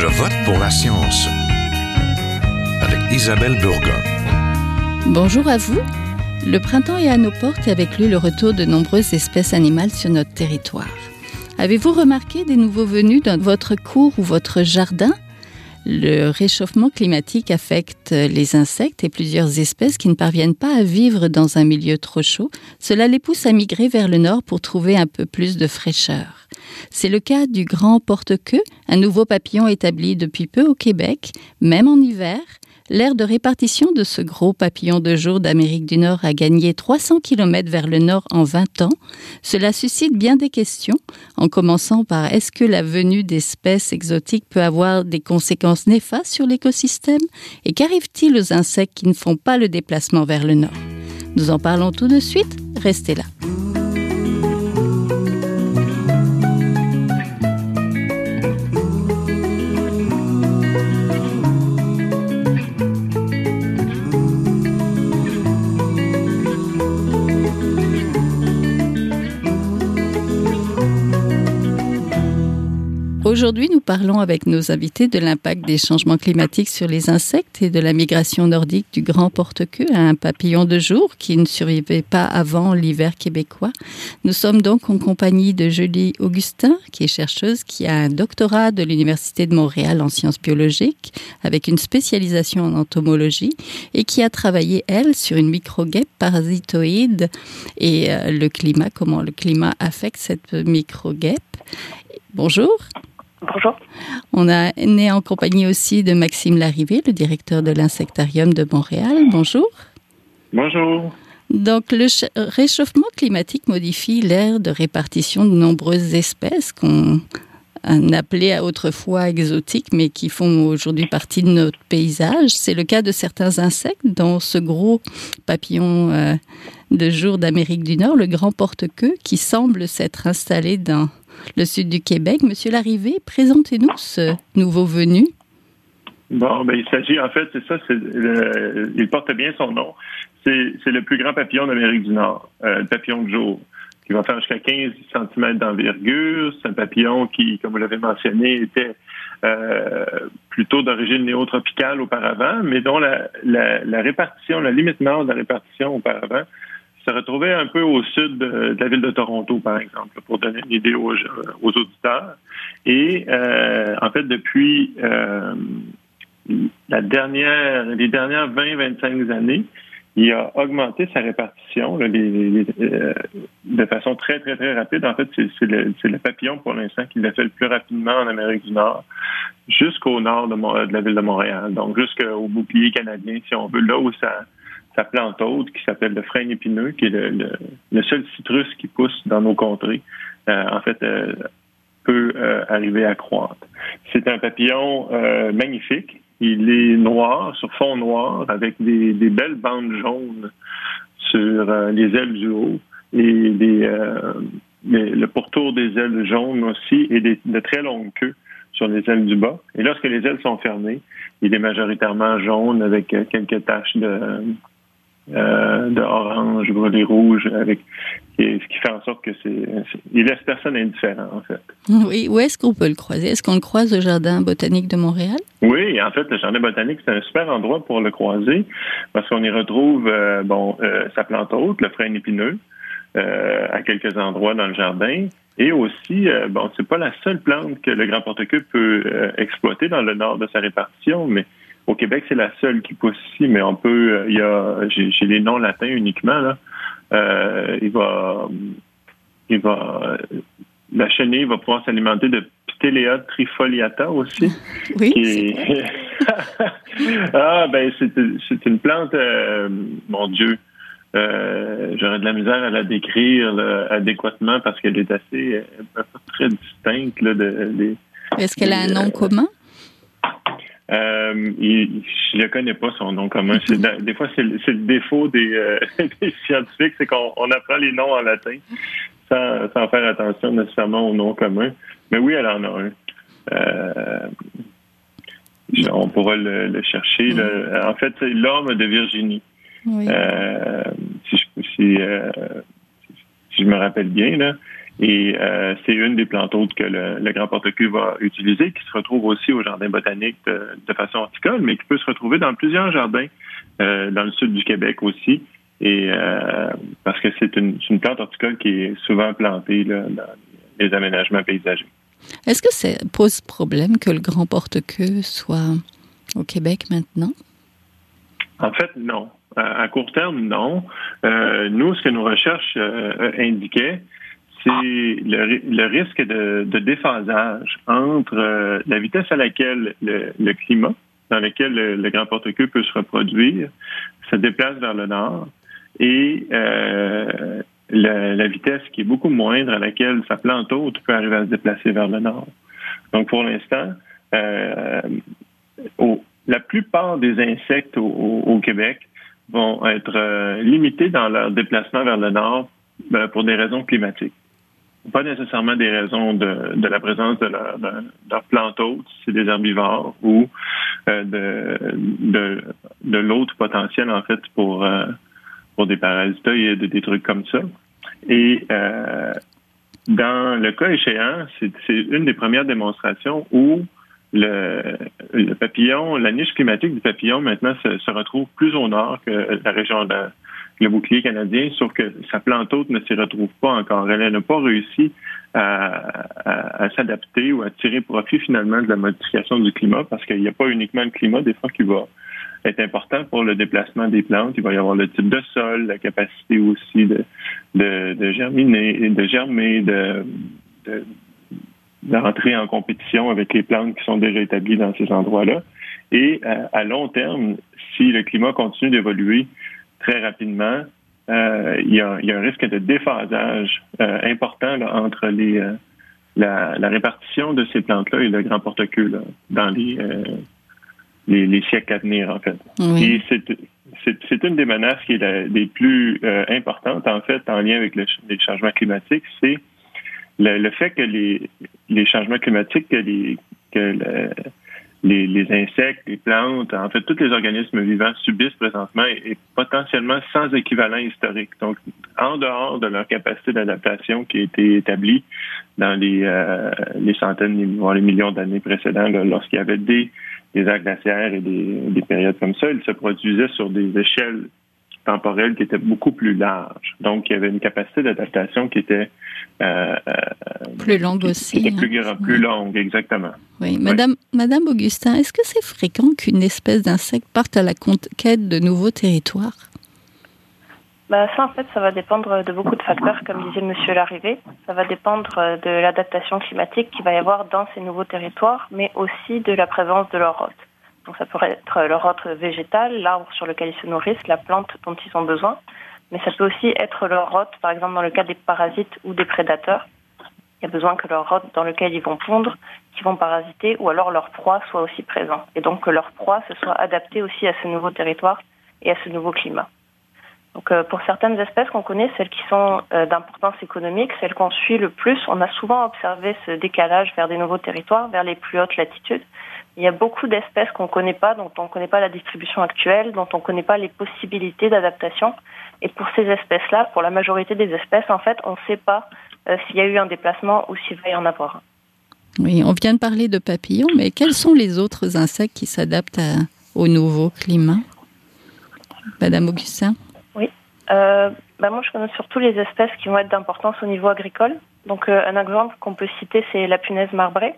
Je vote pour la science avec Isabelle Burgon. Bonjour à vous. Le printemps est à nos portes et avec lui le retour de nombreuses espèces animales sur notre territoire. Avez-vous remarqué des nouveaux venus dans votre cour ou votre jardin? Le réchauffement climatique affecte les insectes et plusieurs espèces qui ne parviennent pas à vivre dans un milieu trop chaud. Cela les pousse à migrer vers le nord pour trouver un peu plus de fraîcheur. C'est le cas du grand porte-queue, un nouveau papillon établi depuis peu au Québec, même en hiver. L'aire de répartition de ce gros papillon de jour d'Amérique du Nord a gagné 300 km vers le nord en 20 ans. Cela suscite bien des questions, en commençant par est-ce que la venue d'espèces exotiques peut avoir des conséquences néfastes sur l'écosystème? Et qu'arrive-t-il aux insectes qui ne font pas le déplacement vers le nord? Nous en parlons tout de suite, restez là. Aujourd'hui, nous parlons avec nos invités de l'impact des changements climatiques sur les insectes et de la migration nordique du grand porte-queue à un papillon de jour qui ne survivait pas avant l'hiver québécois. Nous sommes donc en compagnie de Julie Augustin, qui est chercheuse, qui a un doctorat de l'Université de Montréal en sciences biologiques avec une spécialisation en entomologie et qui a travaillé, elle, sur une microguêpe parasitoïde et euh, le climat, comment le climat affecte cette microguêpe. Bonjour. Bonjour. On a né en compagnie aussi de Maxime Larrivé, le directeur de l'Insectarium de Montréal. Bonjour. Bonjour. Donc, le réchauffement climatique modifie l'aire de répartition de nombreuses espèces qu'on appelait autrefois exotiques, mais qui font aujourd'hui partie de notre paysage. C'est le cas de certains insectes, dont ce gros papillon euh, de jour d'Amérique du Nord, le grand porte-queue, qui semble s'être installé dans le sud du Québec. Monsieur Larrivé, présentez-nous ce nouveau venu. Bon, ben, il s'agit, en fait, c'est ça, il porte bien son nom. C'est le plus grand papillon d'Amérique du Nord, euh, le papillon de jour, qui va faire jusqu'à 15 cm d'envergure. C'est un papillon qui, comme vous l'avez mentionné, était euh, plutôt d'origine néotropicale auparavant, mais dont la, la, répartition, la limite nord de la répartition auparavant se retrouvait un peu au sud de, la ville de Toronto, par exemple, pour donner une idée aux, auditeurs. Et euh, en fait, depuis euh, la dernière, les dernières 20-25 années, il a augmenté sa répartition euh, de façon très, très, très rapide. En fait, c'est le, papillon pour l'instant qui l'a fait le plus rapidement en Amérique du Nord, jusqu'au nord de, de, la ville de Montréal, donc jusqu'au bouclier canadien, si on veut, là où ça, sa plante haute qui s'appelle le frêne épineux, qui est le, seul citrus qui pousse dans nos contrées, euh, en fait, euh, peut euh, arriver à croître. C'est un papillon magnifique. Il est noir, sur fond noir, avec des, belles bandes jaunes sur les ailes du haut et des, le pourtour des ailes jaunes aussi et des, de très longues queues sur les ailes du bas. Et lorsque les ailes sont fermées, il est majoritairement jaune avec quelques taches de, euh, de orange, brûlé rouge, avec ce qui fait en sorte que c'est, il laisse personne indifférent en fait. Oui, où est-ce qu'on peut le croiser? Est-ce qu'on le croise au jardin botanique de Montréal? Oui, en fait, le jardin botanique c'est un super endroit pour le croiser parce qu'on y retrouve euh, bon euh, sa plante haute, le frêne épineux, à quelques endroits dans le jardin. Et aussi, bon, c'est pas la seule plante que le grand porte-queue peut exploiter dans le nord de sa répartition, mais au Québec, c'est la seule qui pousse ici, mais on peut. Euh, il y a, j'ai les noms latins uniquement là. Euh, il va, il va, la chenille va pouvoir s'alimenter de Ptelea trifoliata aussi. Oui. ah ben c'est une plante, euh, mon Dieu. J'aurais de la misère à la décrire adéquatement parce qu'elle est assez très distincte là, de, Est-ce qu'elle a un nom commun? Euh, je ne connais pas son nom commun. des fois, c'est le, défaut euh, des, scientifiques, c'est qu'on apprend les noms en latin sans, sans, faire attention nécessairement au nom commun. Mais oui, elle en a un. Euh, on pourra le, chercher. En fait, c'est l'homme de Virginie. Si, je, si, si, je me rappelle bien, là. Et euh, c'est une des plantes autres que le, grand porte-cul va utiliser, qui se retrouve aussi au jardin botanique de, façon horticole, mais qui peut se retrouver dans plusieurs jardins euh, dans le sud du Québec aussi. Et euh, parce que c'est une, plante horticole qui est souvent plantée dans les aménagements paysagers. Est-ce que ça pose problème que le grand porte-queue soit au Québec maintenant? En fait, non. À court terme, non. nous, ce que nos recherches indiquaient, c'est le, risque de, déphasage entre euh, la vitesse à laquelle le, climat dans lequel le, grand porte-queue peut se reproduire se déplace vers le nord et euh, la, vitesse qui est beaucoup moindre à laquelle sa plante haute peut arriver à se déplacer vers le nord. Donc pour l'instant, euh, la plupart des insectes au, Québec vont être limités dans leur déplacement vers le nord ben, pour des raisons climatiques pas nécessairement des raisons de, la présence de leur, de, leur plante hôte, c'est des herbivores, ou euh, de, de, l'autre potentiel, en fait, pour, euh, des parasitoïdes, des trucs comme ça. Et euh, dans le cas échéant, c'est une des premières démonstrations où le, le, papillon, la niche climatique du papillon maintenant se, se retrouve plus au nord que la région de, le bouclier canadien, sauf que sa plante haute ne s'y retrouve pas encore. Elle n'a pas réussi à, s'adapter ou à tirer profit finalement de la modification du climat parce qu'il n'y a pas uniquement le climat des fois qui va être important pour le déplacement des plantes. Il va y avoir le type de sol, la capacité aussi de, germiner, de germer, de, de, d'entrer en compétition avec les plantes qui sont déjà établies dans ces endroits-là. Et à long terme, si le climat continue d'évoluer très rapidement, euh, il, y a, un risque de déphasage euh, important entre les, euh, la, répartition de ces plantes-là et le grand porte-queue dans les, les, siècles à venir, en fait. Et c'est une des menaces qui est des plus importantes, en fait, en lien avec les changements climatiques, c'est le, fait que les, les changements climatiques, que les, que les, insectes, les plantes, en fait, tous les organismes vivants subissent présentement et, potentiellement sans équivalent historique. Donc, en dehors de leur capacité d'adaptation qui a été établie dans les, euh, les centaines, voire les millions d'années précédentes, lorsqu'il y avait des, des glaciaires et des, des périodes comme ça, ils se produisaient sur des échelles temporelle qui était beaucoup plus large. Donc, il y avait une capacité d'adaptation qui était euh, euh, plus longue aussi. Qui plus, hein. plus longue, exactement. Oui, Madame, Madame Augustin, est-ce que c'est fréquent qu'une espèce d'insecte parte à la conquête de nouveaux territoires? Bah, ça, en fait, ça va dépendre de beaucoup de facteurs, comme disait Monsieur Larrivée. Ça va dépendre de l'adaptation climatique qu'il va y avoir dans ces nouveaux territoires, mais aussi de la présence de leur hôte. Donc ça pourrait être leur hôte végétal, l'arbre sur lequel ils se nourrissent, la plante dont ils ont besoin. Mais ça peut aussi être leur hôte, par exemple dans le cas des parasites ou des prédateurs. Il y a besoin que leur hôte dans lequel ils vont pondre, qu'ils vont parasiter, ou alors leur proie soit aussi présent. Et donc que leur proie se soit adaptée aussi à ce nouveau territoire et à ce nouveau climat. Donc euh, pour certaines espèces qu'on connaît, celles qui sont euh, d'importance économique, celles qu'on suit le plus, on a souvent observé ce décalage vers des nouveaux territoires, vers les plus hautes latitudes. Il y a beaucoup d'espèces qu'on ne connaît pas, dont on ne connaît pas la distribution actuelle, dont on ne connaît pas les possibilités d'adaptation. Et pour ces espèces-là, pour la majorité des espèces, en fait, on ne sait pas euh, s'il y a eu un déplacement ou s'il va y en avoir un. Oui, on vient de parler de papillons, mais quels sont les autres insectes qui s'adaptent au nouveau climat? Madame Augustin? Oui. Euh, bah moi, je connais surtout les espèces qui vont être d'importance au niveau agricole. Donc, euh, un exemple qu'on peut citer, c'est la punaise marbrée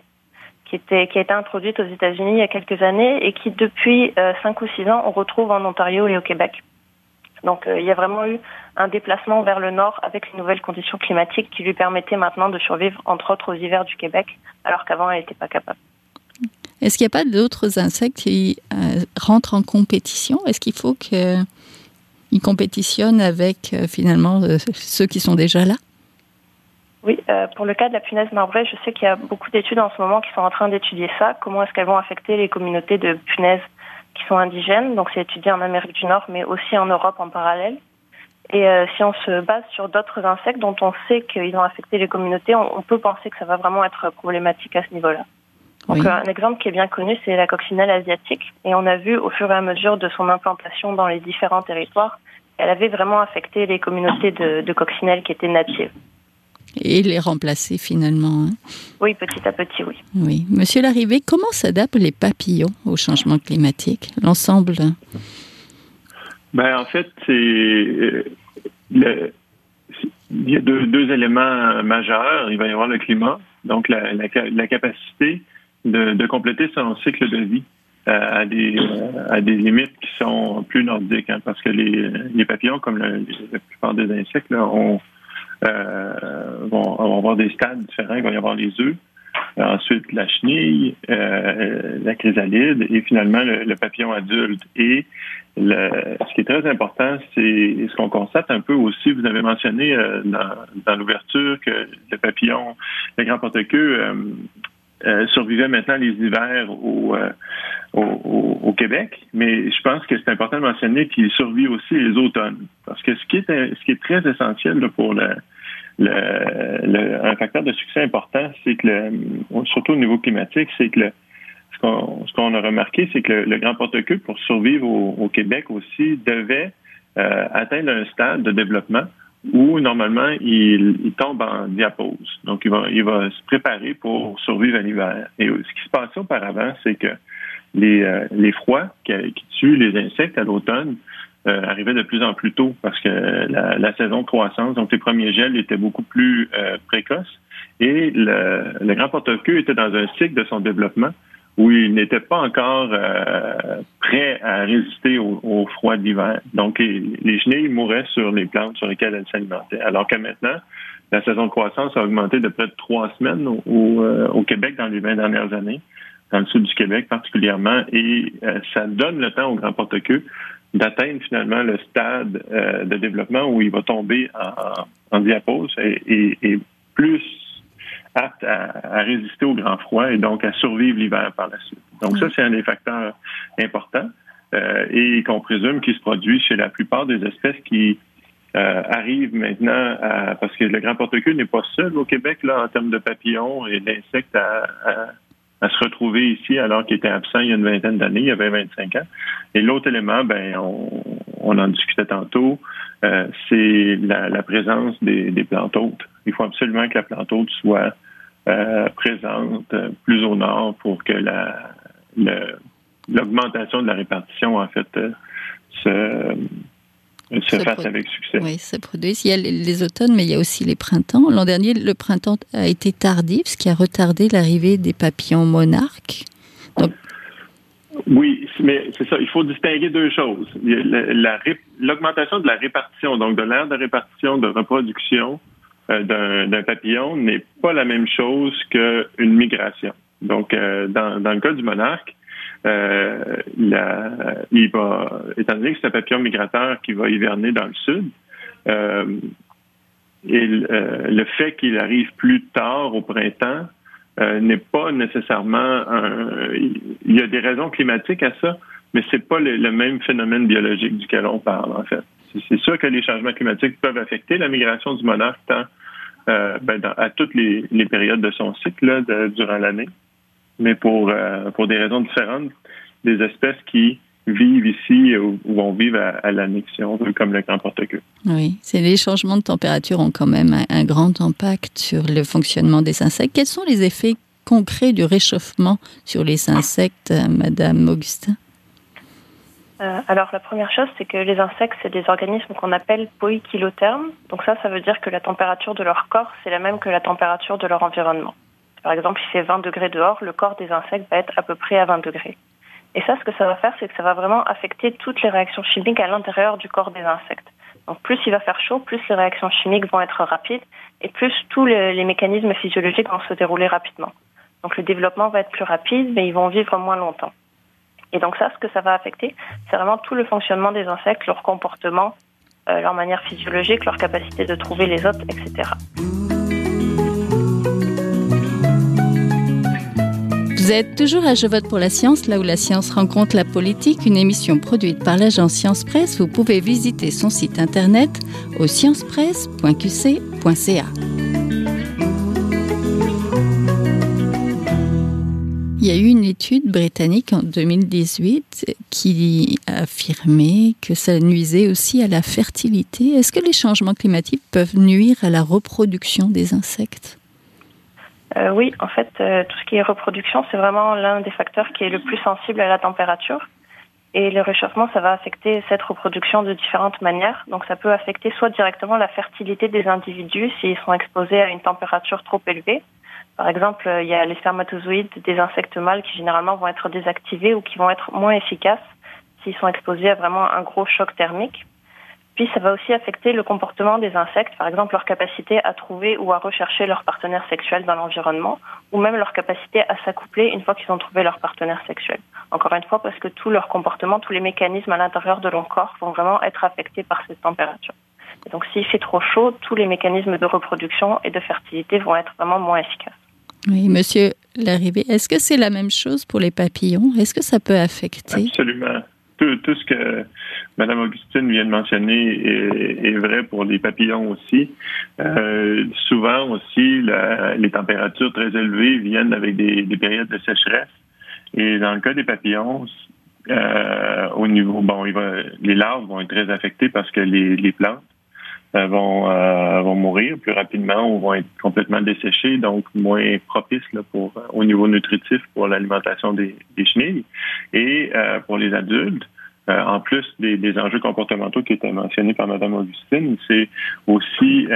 qui, a été introduite aux États-Unis il y a quelques années et qui, depuis euh, cinq 5 ou 6 ans, on retrouve en Ontario et au Québec. Donc euh, il y a vraiment eu un déplacement vers le nord avec les nouvelles conditions climatiques qui lui permettaient maintenant de survivre, entre autres, aux hivers du Québec, alors qu'avant, elle n'était pas capable. Est-ce qu'il n'y a pas d'autres insectes qui euh, rentrent en compétition? Est-ce qu'il faut qu'ils compétitionnent avec finalement ceux qui sont déjà là? Oui, euh, pour le cas de la punaise marbrée, je sais qu'il y a beaucoup d'études en ce moment qui sont en train d'étudier ça. Comment est-ce qu'elles vont affecter les communautés de punaises qui sont indigènes? Donc c'est étudié en Amérique du Nord, mais aussi en Europe en parallèle. Et euh, si on se base sur d'autres insectes dont on sait qu'ils ont affecté les communautés, on, peut penser que ça va vraiment être problématique à ce niveau-là. Donc un exemple qui est bien connu, c'est la coccinelle asiatique. Et on a vu au fur et à mesure de son implantation dans les différents territoires, elle avait vraiment affecté les communautés de, de coccinelles qui étaient natives. Et les remplacer finalement. Hein. Oui, petit à petit, oui. Oui. Monsieur Larrivée, comment s'adaptent les papillons au changement climatique L'ensemble ben, En fait, c'est. Euh, il y a deux, éléments majeurs. Il va y avoir le climat, donc la, capacité de, compléter son cycle de vie euh, à, des, à des limites qui sont plus nordiques, hein, parce que les, papillons, comme la plupart des insectes, ont euh, vont, avoir des stades différents. Il va y avoir les œufs, ensuite la chenille, euh, la chrysalide et finalement le, papillon adulte. Et ce qui est très important, c'est ce qu'on constate un peu aussi. Vous avez mentionné euh, dans, l'ouverture que le papillon, le grand porte-queue, survivait maintenant les hivers au, au, Québec, mais je pense que c'est important de mentionner qu'il survit aussi les automnes. Parce que ce qui est, ce qui est très essentiel pour le, le, un facteur de succès important, c'est que, le, surtout au niveau climatique, c'est que ce qu'on a remarqué, c'est que le, grand porte-queue, pour survivre au, Québec aussi, devait euh, atteindre un stade de développement où normalement il, il, tombe en diapose. Donc il va, il va se préparer pour survivre à l'hiver. Et ce qui se passait auparavant, c'est que les, euh, les froids qui, qui, tuent les insectes à l'automne euh, arrivaient de plus en plus tôt parce que la, la, saison de croissance, donc les premiers gels étaient beaucoup plus euh, précoces. Et le, le grand porte-queue était dans un cycle de son développement où il n'était pas encore euh, prêt à résister au, au froid d'hiver. Donc, les, les, chenilles mouraient sur les plantes sur lesquelles elles s'alimentaient. Alors que maintenant, la saison de croissance a augmenté de près de trois semaines au, au Québec dans les 20 dernières années dans le sud du Québec particulièrement, et euh, ça donne le temps au grand porte-queue d'atteindre finalement le stade euh, de développement où il va tomber en, en diapose et, et, plus apte à, résister au grand froid et donc à survivre l'hiver par la suite. Donc ça, c'est un des facteurs importants euh, et qu'on présume qui se produit chez la plupart des espèces qui euh, arrivent maintenant à, parce que le grand porte-queue n'est pas seul au Québec là en termes de papillons et d'insectes à, à à se retrouver ici alors qu'il était absent il y a une vingtaine d'années, il y avait 25 ans. Et l'autre élément, ben, on, on, en discutait tantôt, euh, c'est la, la, présence des, des plantes hôtes. Il faut absolument que la plante hôte soit euh, présente plus au nord pour que la l'augmentation de la répartition, en fait, euh, se se, fasse avec succès. Oui, ça produit. Il y a les, automnes, mais il y a aussi les printemps. L'an dernier, le printemps a été tardif, ce qui a retardé l'arrivée des papillons monarques. Oui, mais c'est ça. Il faut distinguer deux choses. L'augmentation de la répartition, donc de l'aire de répartition, de reproduction euh, d'un papillon n'est pas la même chose qu'une migration. Donc, euh, dans, le cas du monarque, euh, il va, étant donné que c'est un papillon migrateur qui va hiverner dans le sud, et le fait qu'il arrive plus tard au printemps euh, n'est pas nécessairement un, il y a des raisons climatiques à ça, mais c'est pas le, même phénomène biologique duquel on parle en fait. C'est sûr que les changements climatiques peuvent affecter la migration du monarque euh, ben, à toutes les, périodes de son cycle durant l'année mais pour, euh, pour des raisons différentes, des espèces qui vivent ici ou vont vivre à, l'annexion, comme le grand porte-queue. Oui, les changements de température ont quand même un, grand impact sur le fonctionnement des insectes. Quels sont les effets concrets du réchauffement sur les insectes, euh, Madame Augustin? Euh, alors la première chose, c'est que les insectes, c'est des organismes qu'on appelle poikilothermes. Donc ça, ça veut dire que la température de leur corps, c'est la même que la température de leur environnement. Par exemple, il fait 20 degrés dehors, le corps des insectes va être à peu près à 20 degrés. Et ça, ce que ça va faire, c'est que ça va vraiment affecter toutes les réactions chimiques à l'intérieur du corps des insectes. Donc plus il va faire chaud, plus les réactions chimiques vont être rapides et plus tous les, mécanismes physiologiques vont se dérouler rapidement. Donc le développement va être plus rapide, mais ils vont vivre moins longtemps. Et donc ça, ce que ça va affecter, c'est vraiment tout le fonctionnement des insectes, leur comportement, euh, leur manière physiologique, leur capacité de trouver les hôtes, etc. Vous êtes toujours à Je vote pour la science, là où la science rencontre la politique, une émission produite par l'agence Science Presse. Vous pouvez visiter son site internet au sciencepresse.qc.ca. Il y a eu une étude britannique en 2018 qui a affirmé que ça nuisait aussi à la fertilité. Est-ce que les changements climatiques peuvent nuire à la reproduction des insectes? Euh, Oui, en fait, euh, tout ce qui est reproduction, c'est vraiment l'un des facteurs qui est le plus sensible à la température. Et le réchauffement, ça va affecter cette reproduction de différentes manières. Donc ça peut affecter soit directement la fertilité des individus s'ils sont exposés à une température trop élevée. Par exemple, il y a les spermatozoïdes des insectes mâles qui généralement vont être désactivés ou qui vont être moins efficaces s'ils sont exposés à vraiment un gros choc thermique. Puis ça va aussi affecter le comportement des insectes, par exemple leur capacité à trouver ou à rechercher leur partenaire sexuel dans l'environnement, ou même leur capacité à s'accoupler une fois qu'ils ont trouvé leur partenaire sexuel. Encore une fois, parce que tout leur comportement, tous les mécanismes à l'intérieur de leur corps vont vraiment être affectés par cette température. Et donc s'il fait trop chaud, tous les mécanismes de reproduction et de fertilité vont être vraiment moins efficaces. Oui, monsieur Larrivée, est-ce que c'est la même chose pour les papillons? Est-ce que ça peut affecter? Absolument tout, ce que Mme Augustine vient de mentionner est, vrai pour les papillons aussi. Euh, souvent aussi, les températures très élevées viennent avec des, périodes de sécheresse. Et dans le cas des papillons, euh, au niveau, bon, les larves vont être très affectées parce que les plantes euh, vont, euh, vont mourir plus rapidement ou vont être complètement desséchées, donc moins propices là, pour, euh, au niveau nutritif pour l'alimentation des, des, chenilles. Et pour les adultes, en plus des, des, enjeux comportementaux qui étaient mentionnés par Mme Augustine, c'est aussi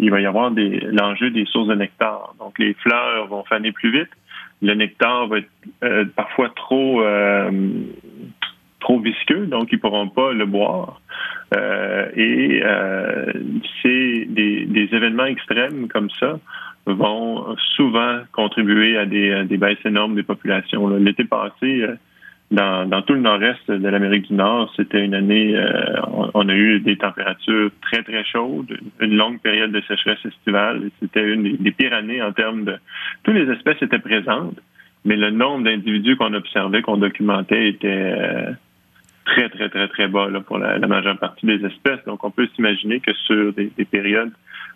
il va y avoir des l'enjeu des sources de nectar. Donc les fleurs vont faner plus vite. Le nectar va être parfois trop trop visqueux, donc ils pourront pas le boire. Euh, et euh, c'est des, des, événements extrêmes comme ça vont souvent contribuer à des, des baisses énormes des populations. L'été passé, euh, dans, dans, tout le nord-est de l'Amérique du Nord, c'était une année, euh, on, a eu des températures très, très chaudes, une longue période de sécheresse estivale. C'était une des, des, pires années en termes de... Toutes les espèces étaient présentes, mais le nombre d'individus qu'on observait, qu'on documentait était très, très, très, très bas pour la, majeure partie des espèces. Donc, on peut s'imaginer que sur des, périodes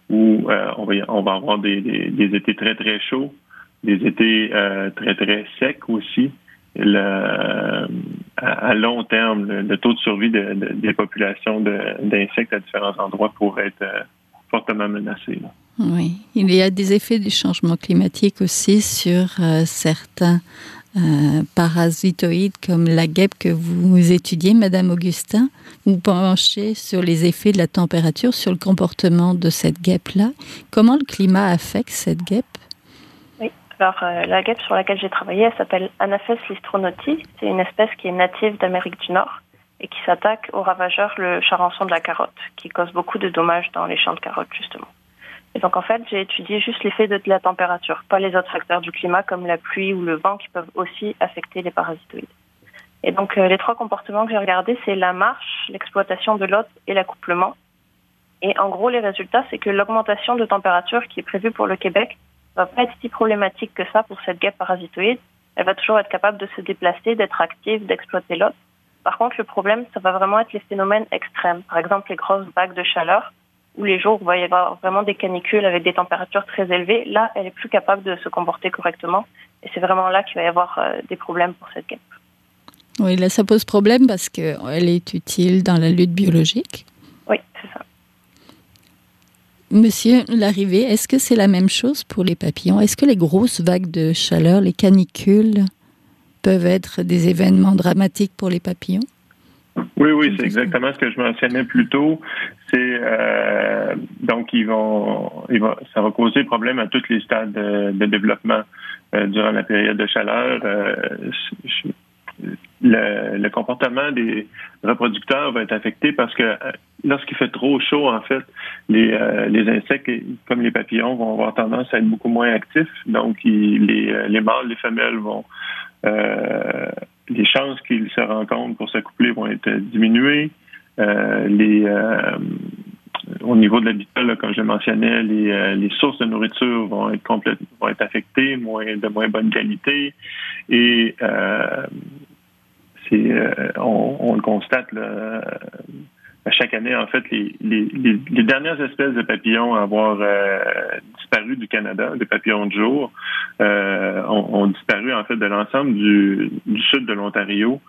où euh, on, va, on va avoir des, des, étés très, très chauds, des étés euh, très, très secs aussi, à, long terme, le, taux de survie de, des populations d'insectes à différents endroits pourrait être euh, fortement menacé. Oui, il y a des effets du changement climatique aussi sur certains euh, parasitoïdes comme la guêpe que vous étudiez, Madame Augustin, vous penchez sur les effets de la température, sur le comportement de cette guêpe-là. Comment le climat affecte cette guêpe? Oui, alors euh, la guêpe sur laquelle j'ai travaillé, elle s'appelle Anaphes listronoti. C'est une espèce qui est native d'Amérique du Nord et qui s'attaque au ravageur le charançon de la carotte, qui cause beaucoup de dommages dans les champs de carottes justement. Et donc en fait, j'ai étudié juste l'effet de la température, pas les autres facteurs du climat comme la pluie ou le vent qui peuvent aussi affecter les parasitoïdes. Et donc euh, les trois comportements que j'ai regardés, c'est la marche, l'exploitation de l'hôte et l'accouplement. Et en gros, les résultats, c'est que l'augmentation de température qui est prévue pour le Québec va pas être si problématique que ça pour cette guêpe parasitoïde. Elle va toujours être capable de se déplacer, d'être active, d'exploiter l'hôte. Par contre, le problème, ça va vraiment être les phénomènes extrêmes. Par exemple, les grosses vagues de chaleur où les jours où il va y avoir vraiment des canicules avec des températures très élevées, là, elle est plus capable de se comporter correctement. Et c'est vraiment là qu'il va y avoir euh, des problèmes pour cette guêpe. Oui, là, ça pose problème parce qu'elle est utile dans la lutte biologique. Oui, c'est ça. Monsieur Larrivée, est-ce que c'est la même chose pour les papillons? Est-ce que les grosses vagues de chaleur, les canicules, peuvent être des événements dramatiques pour les papillons? Oui, oui, c'est exactement ce que je mentionnais plus tôt. C'est euh, donc ils vont, ils vont, ça va causer problème à tous les stades de, développement euh, durant la période de chaleur. Euh, le, le, comportement des reproducteurs va être affecté parce que euh, lorsqu'il fait trop chaud, en fait, les, les insectes, comme les papillons, vont avoir tendance à être beaucoup moins actifs. Donc, les, les mâles, les femelles vont euh, les chances qu'ils se rencontrent pour s'accoupler vont être diminuées. Euh, les, euh, au niveau de l'habitat, comme je le mentionnais, les, euh, les, sources de nourriture vont être complètement vont être affectées, moins de moins bonne qualité. Et c'est on, on, le constate là, chaque année, en fait, les, les, les, dernières espèces de papillons à avoir disparu du Canada, des papillons de jour, ont, disparu en fait de l'ensemble du, sud de l'Ontario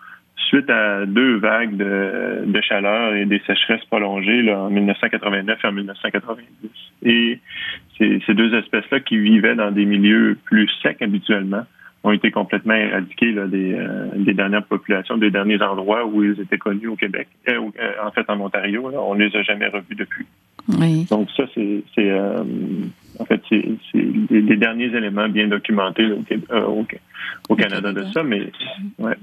suite à deux vagues de, chaleur et des sécheresses prolongées là, en 1989 et en 1990. Et ces deux espèces-là qui vivaient dans des milieux plus secs habituellement ont été complètement éradiqués là, des, euh, des, dernières populations, des derniers endroits où ils étaient connus au Québec, euh, euh, en fait en Ontario. Là, on les a jamais revus depuis. Oui. Donc ça, c'est, en fait, c'est, les, derniers éléments bien documentés au, au, Canada de ça, mais ouais.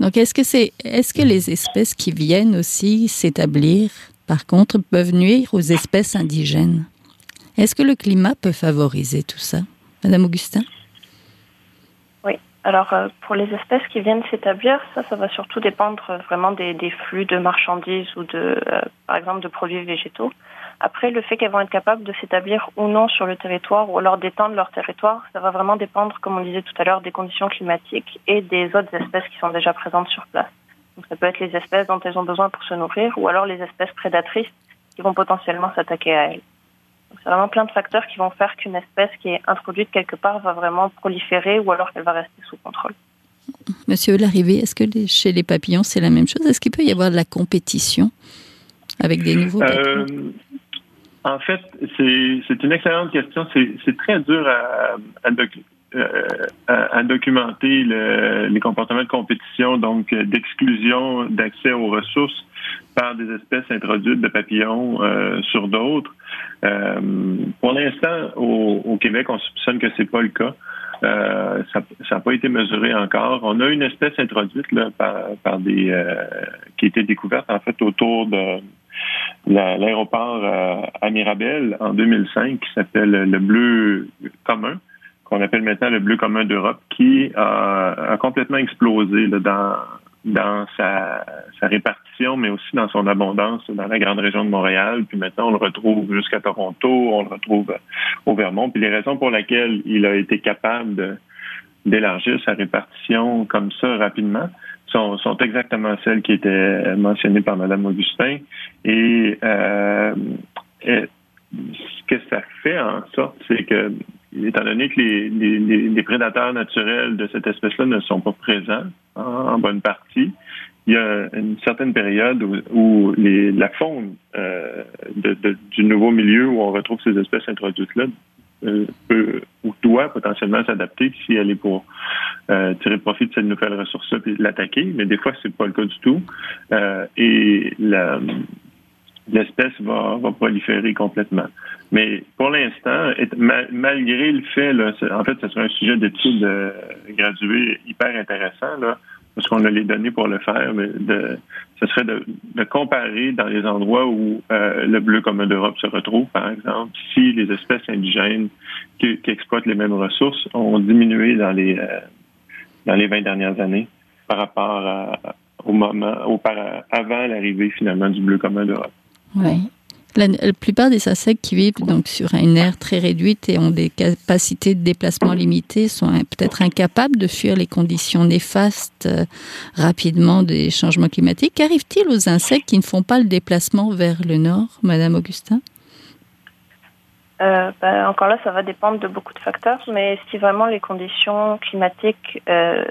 Donc est-ce que c'est, est-ce que les espèces qui viennent aussi s'établir, par contre, peuvent nuire aux espèces indigènes? Est-ce que le climat peut favoriser tout ça, Madame Augustin? Alors, euh, pour les espèces qui viennent s'établir, ça, ça va surtout dépendre euh, vraiment des, flux de marchandises ou de, euh, par exemple, de produits végétaux. Après, le fait qu'elles vont être capables de s'établir ou non sur le territoire ou alors d'étendre leur territoire, ça va vraiment dépendre, comme on disait tout à l'heure, des conditions climatiques et des autres espèces qui sont déjà présentes sur place. Donc, ça peut être les espèces dont elles ont besoin pour se nourrir ou alors les espèces prédatrices qui vont potentiellement s'attaquer à elles. C'est vraiment plein de facteurs qui vont faire qu'une espèce qui est introduite quelque part va vraiment proliférer ou alors qu'elle va rester sous contrôle. Monsieur Larrivée, est-ce que chez les papillons c'est la même chose? Est-ce qu'il peut y avoir de la compétition avec des nouveaux papillons? euh, En fait, c'est une excellente question. C'est très dur à, euh, documenter les comportements de compétition, donc d'exclusion d'accès aux ressources par des espèces introduites de papillons euh, sur d'autres. Euh, pour l'instant, au, Québec, on soupçonne que c'est pas le cas. Euh, ça n'a pas été mesuré encore. On a une espèce introduite là, par, des qui a été découverte en fait autour de l'aéroport à Mirabel en 2005 qui s'appelle le bleu commun qu'on appelle maintenant le bleu commun d'Europe qui a, a complètement explosé là, dans dans sa, répartition, mais aussi dans son abondance dans la grande région de Montréal. Puis maintenant, on le retrouve jusqu'à Toronto, on le retrouve au Vermont. Puis les raisons pour lesquelles il a été capable d'élargir sa répartition comme ça rapidement sont, sont, exactement celles qui étaient mentionnées par Mme Augustin. Et, euh, et ce que ça fait en sorte, c'est que étant donné que les, les, prédateurs naturels de cette espèce-là ne sont pas présents en, bonne partie, il y a une certaine période où, les, la faune euh, du nouveau milieu où on retrouve ces espèces introduites-là euh, peut ou doit potentiellement s'adapter si elle est pour euh, tirer profit de cette nouvelle ressource-là et l'attaquer, mais des fois c'est pas le cas du tout. et la, l'espèce va, va proliférer complètement. Mais pour l'instant, malgré le fait, là, en fait, ce serait un sujet d'étude euh, gradué hyper intéressant, là, parce qu'on a les données pour le faire, mais de, ce serait de, de comparer dans les endroits où euh, le bleu commun d'Europe se retrouve, par exemple, si les espèces indigènes qui, qui exploitent les mêmes ressources ont diminué dans les euh, dans les 20 dernières années par rapport à, au moment, au, par, avant l'arrivée finalement du bleu commun d'Europe. Oui. La, plupart des insectes qui vivent donc sur une aire très réduite et ont des capacités de déplacement limitées sont peut-être incapables de fuir les conditions néfastes euh, rapidement des changements climatiques. Qu'arrive-t-il aux insectes qui ne font pas le déplacement vers le nord, Madame Augustin? Euh, ben, encore là, ça va dépendre de beaucoup de facteurs, mais si vraiment les conditions climatiques euh,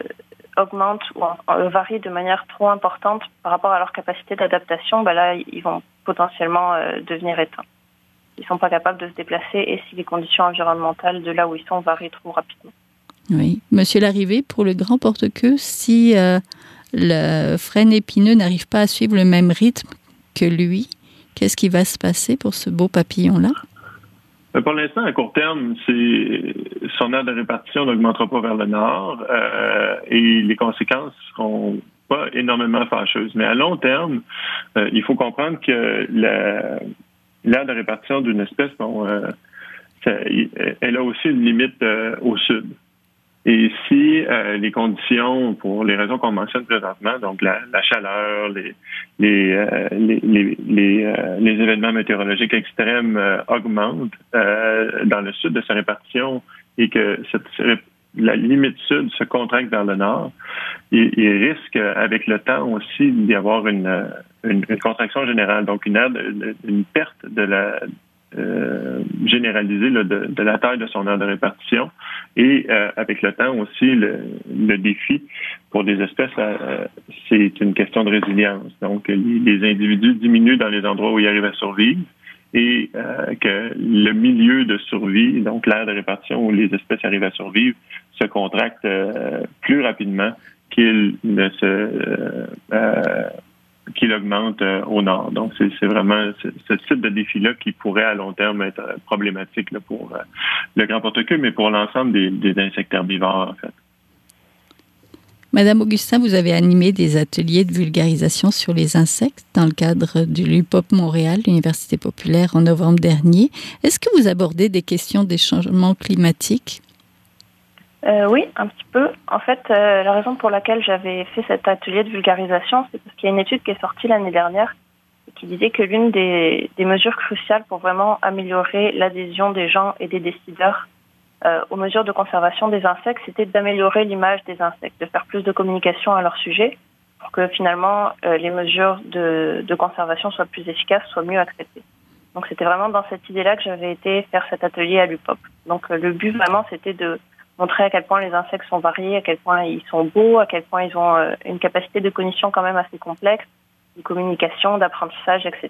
augmentent ou varient de manière trop importante par rapport à leur capacité d'adaptation, ben là, ils vont potentiellement euh, devenir éteints. Ils ne sont pas capables de se déplacer et si les conditions environnementales de là où ils sont varient trop rapidement. Oui. Monsieur Larrivée, pour le grand porte-queue, si euh, le frêne épineux n'arrive pas à suivre le même rythme que lui, qu'est-ce qui va se passer pour ce beau papillon-là? Euh, pour l'instant, à court terme, son aire de répartition n'augmentera pas vers le nord euh, et les conséquences seront pas énormément fâcheuses. Mais à long terme, euh, il faut comprendre que l'aire de répartition d'une espèce, bon, elle a aussi une limite au sud. Et si euh, les conditions, pour les raisons qu'on mentionne présentement, donc la, chaleur, euh, euh, les, événements météorologiques extrêmes augmentent dans le sud de sa répartition et que la limite sud se contracte vers le nord, il, risque avec le temps aussi d'y avoir une, une, contraction générale, donc une, une perte de la, euh, généralisée de, la taille de son aire de répartition. Et avec le temps aussi, le, le défi pour des espèces, c'est une question de résilience. Donc, les, individus diminuent dans les endroits où ils arrivent à survivre et euh, que le milieu de survie, donc l'aire de répartition où les espèces arrivent à survivre, se contracte euh, plus rapidement qu'il ne se euh, qu'il augmente au nord. Donc c'est vraiment ce type de défi-là qui pourrait à long terme être problématique là, pour le grand porte-queue, mais pour l'ensemble des, des insectes herbivores en fait. Madame Augustin, vous avez animé des ateliers de vulgarisation sur les insectes dans le cadre du LUPOP Montréal, l'Université populaire, en novembre dernier. Est-ce que vous abordez des questions des changements climatiques? Euh, Oui, un petit peu. En fait, euh, la raison pour laquelle j'avais fait cet atelier de vulgarisation, c'est parce qu'il y a une étude qui est sortie l'année dernière qui disait que l'une des, des mesures cruciales pour vraiment améliorer l'adhésion des gens et des décideurs euh, aux mesures de conservation des insectes, c'était d'améliorer l'image des insectes, de faire plus de communication à leur sujet pour que finalement euh, les mesures de, de, conservation soient plus efficaces, soient mieux acceptées. Donc c'était vraiment dans cette idée-là que j'avais été faire cet atelier à l'UPOP. Donc le but vraiment c'était de montrer à quel point les insectes sont variés, à quel point ils sont beaux, à quel point ils ont euh, une capacité de cognition quand même assez complexe, de communication, d'apprentissage, etc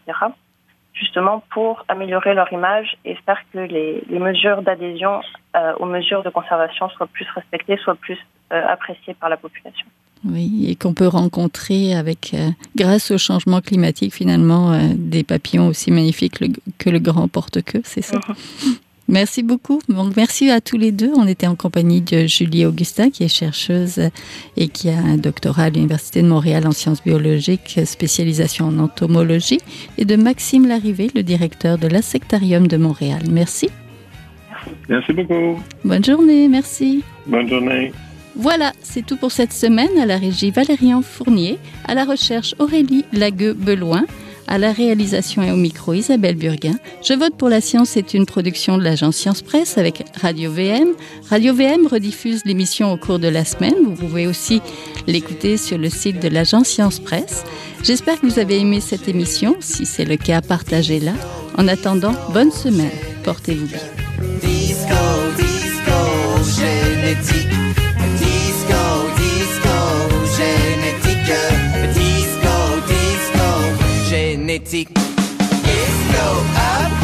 justement pour améliorer leur image et faire que les, les mesures d'adhésion euh, aux mesures de conservation soient plus respectées, soient plus euh, appréciées par la population. Oui, et qu'on peut rencontrer avec, euh, grâce au changement climatique, finalement, des papillons aussi magnifiques le, que le grand porte-queue, c'est ça? Mm -hmm. Merci beaucoup. Donc, merci à tous les deux. On était en compagnie de Julie Augustin, qui est chercheuse et qui a un doctorat à l'Université de Montréal en sciences biologiques, spécialisation en entomologie, et de Maxime Larrivé, le directeur de l'Insectarium de Montréal. Merci. Merci beaucoup. Bonne journée. Merci. Bonne journée. Voilà, c'est tout pour cette semaine. À la régie Valérian Fournier, à la recherche Aurélie Lagueux-Beloin, à la réalisation et au micro Isabelle Burguin. Je vote pour la science est une production de l'agence Science Presse avec Radio VM. Radio VM rediffuse l'émission au cours de la semaine. Vous pouvez aussi l'écouter sur le site de l'agence Science Presse. J'espère que vous avez aimé cette émission. Si c'est le cas, partagez-la. En attendant, bonne semaine. Portez-vous bien. magnetic. It's no other.